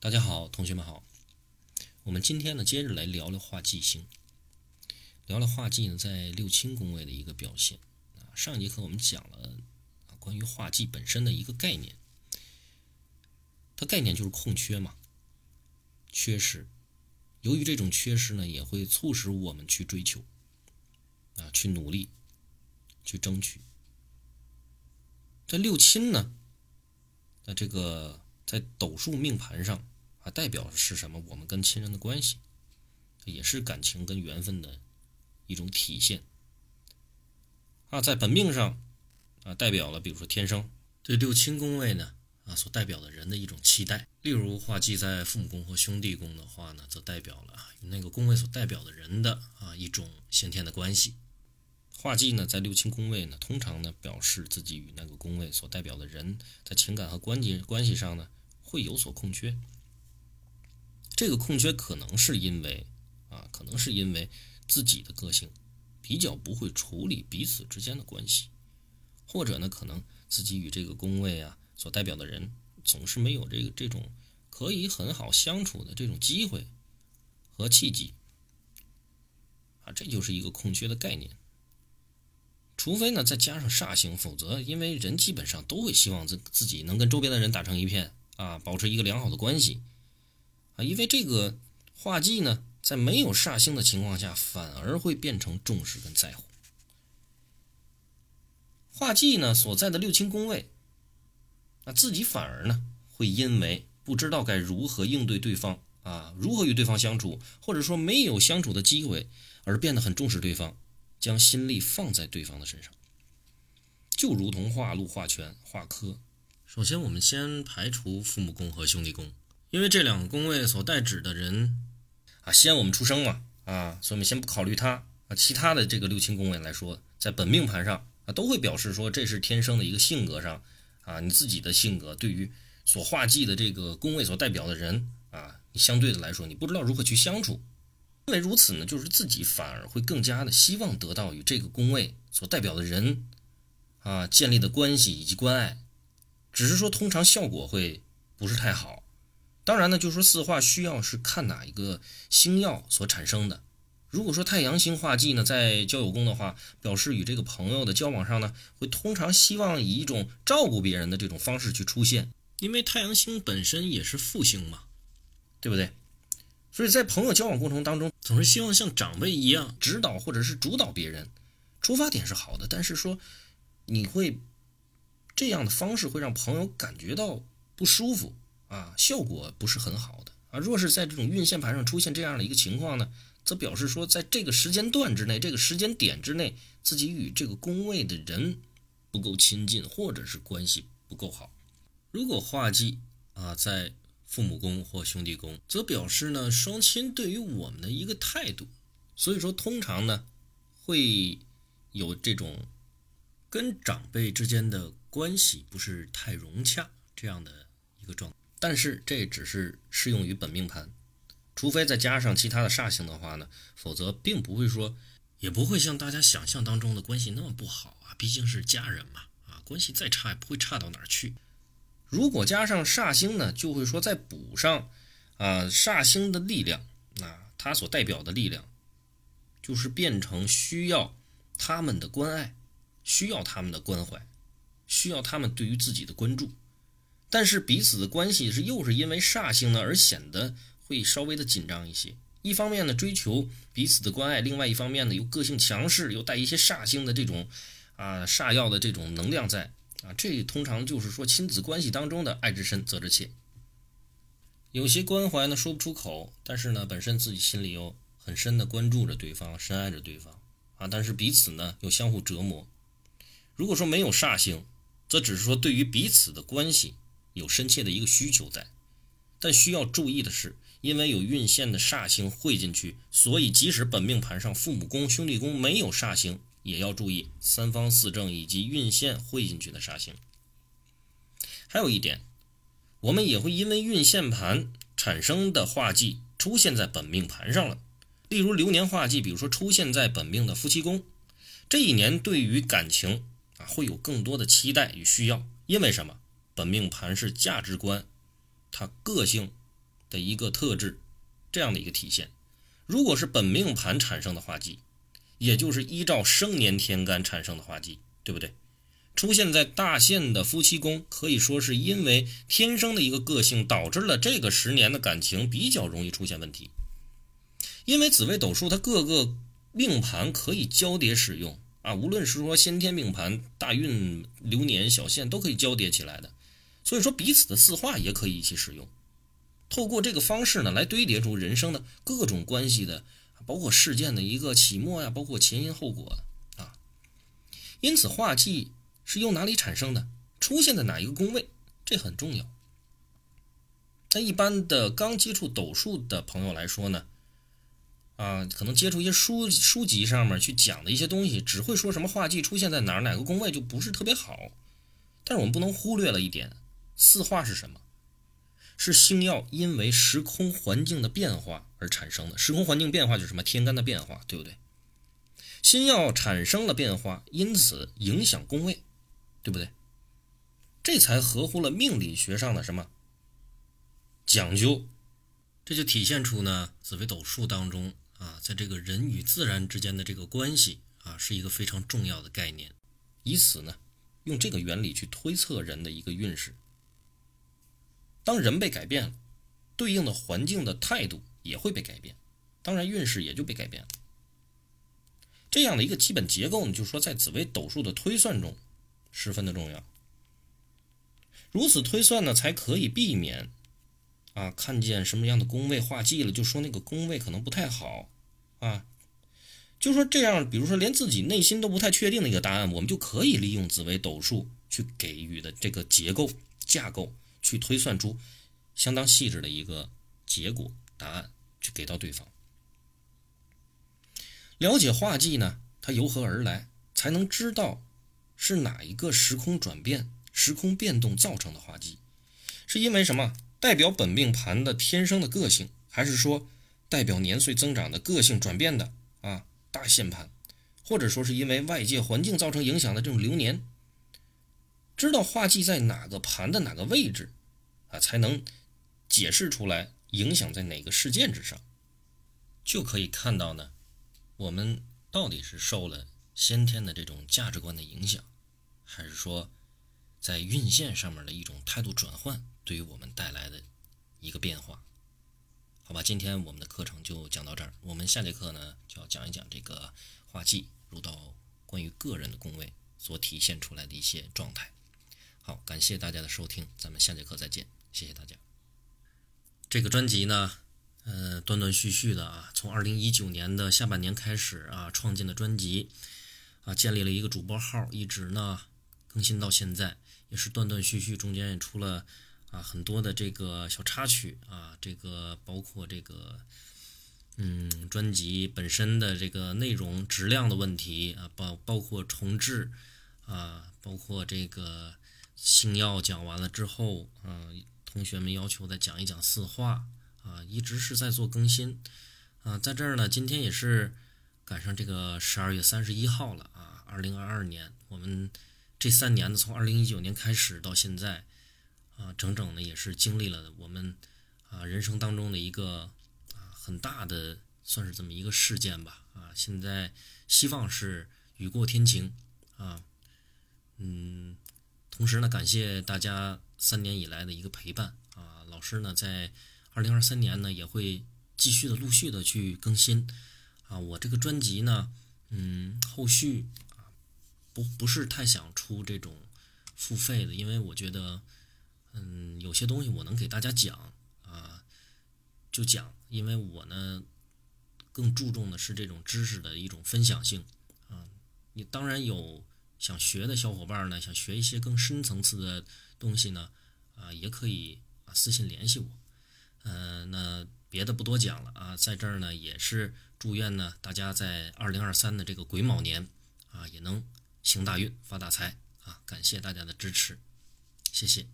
大家好，同学们好。我们今天呢，接着来聊聊化忌星。聊聊化忌呢，在六亲宫位的一个表现啊。上一节课我们讲了啊，关于化忌本身的一个概念。它概念就是空缺嘛，缺失。由于这种缺失呢，也会促使我们去追求啊，去努力，去争取。在六亲呢，那这个。在斗数命盘上啊，代表的是什么？我们跟亲人的关系，也是感情跟缘分的一种体现啊。在本命上啊，代表了比如说天生对六亲宫位呢啊，所代表的人的一种期待。例如画忌在父母宫或兄弟宫的话呢，则代表了与那个宫位所代表的人的啊一种先天的关系。画忌呢，在六亲宫位呢，通常呢表示自己与那个宫位所代表的人在情感和关系关系上呢。会有所空缺，这个空缺可能是因为啊，可能是因为自己的个性比较不会处理彼此之间的关系，或者呢，可能自己与这个宫位啊所代表的人总是没有这个这种可以很好相处的这种机会和契机啊，这就是一个空缺的概念。除非呢再加上煞星，否则因为人基本上都会希望自自己能跟周边的人打成一片。啊，保持一个良好的关系，啊，因为这个画技呢，在没有煞星的情况下，反而会变成重视跟在乎。画技呢所在的六亲宫位，那自己反而呢会因为不知道该如何应对对方啊，如何与对方相处，或者说没有相处的机会，而变得很重视对方，将心力放在对方的身上，就如同画禄、画权、画科。首先，我们先排除父母宫和兄弟宫，因为这两个宫位所代指的人啊，先我们出生嘛，啊，所以我们先不考虑他啊。其他的这个六亲宫位来说，在本命盘上啊，都会表示说这是天生的一个性格上啊，你自己的性格对于所化忌的这个宫位所代表的人啊，你相对的来说，你不知道如何去相处。因为如此呢，就是自己反而会更加的希望得到与这个宫位所代表的人啊建立的关系以及关爱。只是说，通常效果会不是太好。当然呢，就是说四化需要是看哪一个星耀所产生的。如果说太阳星化忌呢，在交友宫的话，表示与这个朋友的交往上呢，会通常希望以一种照顾别人的这种方式去出现，因为太阳星本身也是复星嘛，对不对？所以在朋友交往过程当中，总是希望像长辈一样指导或者是主导别人。出发点是好的，但是说你会。这样的方式会让朋友感觉到不舒服啊，效果不是很好的啊。若是在这种运线盘上出现这样的一个情况呢，则表示说，在这个时间段之内，这个时间点之内，自己与这个宫位的人不够亲近，或者是关系不够好。如果化忌啊在父母宫或兄弟宫，则表示呢双亲对于我们的一个态度。所以说，通常呢会有这种跟长辈之间的。关系不是太融洽这样的一个状，但是这只是适用于本命盘，除非再加上其他的煞星的话呢，否则并不会说，也不会像大家想象当中的关系那么不好啊，毕竟是家人嘛，啊，关系再差也不会差到哪儿去。如果加上煞星呢，就会说再补上啊煞星的力量，啊，它所代表的力量，就是变成需要他们的关爱，需要他们的关怀。需要他们对于自己的关注，但是彼此的关系是又是因为煞星呢而显得会稍微的紧张一些。一方面呢追求彼此的关爱，另外一方面呢又个性强势，又带一些煞星的这种啊煞药的这种能量在啊，这通常就是说亲子关系当中的爱之深责之切。有些关怀呢说不出口，但是呢本身自己心里又很深的关注着对方，深爱着对方啊，但是彼此呢又相互折磨。如果说没有煞星，则只是说，对于彼此的关系有深切的一个需求在，但需要注意的是，因为有运线的煞星汇进去，所以即使本命盘上父母宫、兄弟宫没有煞星，也要注意三方四正以及运线汇进去的煞星。还有一点，我们也会因为运线盘产生的化忌出现在本命盘上了，例如流年化忌，比如说出现在本命的夫妻宫，这一年对于感情。啊，会有更多的期待与需要，因为什么？本命盘是价值观，它个性的一个特质，这样的一个体现。如果是本命盘产生的化忌，也就是依照生年天干产生的化忌，对不对？出现在大限的夫妻宫，可以说是因为天生的一个个性，导致了这个十年的感情比较容易出现问题。因为紫微斗数它各个命盘可以交叠使用啊，无论是说先天命盘、大运流年、小限都可以交叠起来的，所以说彼此的四化也可以一起使用。透过这个方式呢，来堆叠出人生的各种关系的，包括事件的一个起末呀，包括前因后果啊。因此画忌。是由哪里产生的？出现在哪一个宫位？这很重要。那一般的刚接触斗数的朋友来说呢，啊，可能接触一些书书籍上面去讲的一些东西，只会说什么画忌出现在哪儿哪个宫位就不是特别好。但是我们不能忽略了一点，四化是什么？是星耀因为时空环境的变化而产生的。时空环境变化就是什么？天干的变化，对不对？星耀产生了变化，因此影响宫位。对不对？这才合乎了命理学上的什么讲究？这就体现出呢，紫微斗数当中啊，在这个人与自然之间的这个关系啊，是一个非常重要的概念。以此呢，用这个原理去推测人的一个运势。当人被改变了，对应的环境的态度也会被改变，当然运势也就被改变了。这样的一个基本结构呢，就是说在紫微斗数的推算中。十分的重要，如此推算呢，才可以避免啊看见什么样的宫位化忌了，就说那个宫位可能不太好啊，就说这样，比如说连自己内心都不太确定的一个答案，我们就可以利用紫微斗数去给予的这个结构架构，去推算出相当细致的一个结果答案，去给到对方。了解化忌呢，它由何而来，才能知道。是哪一个时空转变、时空变动造成的化忌？是因为什么？代表本命盘的天生的个性，还是说代表年岁增长的个性转变的啊大限盘？或者说是因为外界环境造成影响的这种流年？知道化忌在哪个盘的哪个位置啊，才能解释出来影响在哪个事件之上，就可以看到呢，我们到底是受了。先天的这种价值观的影响，还是说在运线上面的一种态度转换，对于我们带来的一个变化？好吧，今天我们的课程就讲到这儿。我们下节课呢，就要讲一讲这个画技入到关于个人的宫位所体现出来的一些状态。好，感谢大家的收听，咱们下节课再见，谢谢大家。这个专辑呢，呃，断断续续的啊，从二零一九年的下半年开始啊，创建的专辑。啊，建立了一个主播号，一直呢更新到现在，也是断断续续，中间也出了啊很多的这个小插曲啊，这个包括这个嗯专辑本身的这个内容质量的问题啊，包包括重置啊，包括这个星耀讲完了之后啊，同学们要求再讲一讲四化啊，一直是在做更新啊，在这儿呢，今天也是。赶上这个十二月三十一号了啊！二零二二年，我们这三年呢，从二零一九年开始到现在啊，整整的也是经历了我们啊人生当中的一个啊很大的，算是这么一个事件吧啊！现在希望是雨过天晴啊，嗯，同时呢，感谢大家三年以来的一个陪伴啊！老师呢，在二零二三年呢，也会继续的陆续的去更新。啊，我这个专辑呢，嗯，后续啊，不不是太想出这种付费的，因为我觉得，嗯，有些东西我能给大家讲啊，就讲，因为我呢，更注重的是这种知识的一种分享性啊。你当然有想学的小伙伴呢，想学一些更深层次的东西呢，啊，也可以啊私信联系我。嗯，那别的不多讲了啊，在这儿呢也是。祝愿呢，大家在二零二三的这个癸卯年啊，也能行大运、发大财啊！感谢大家的支持，谢谢。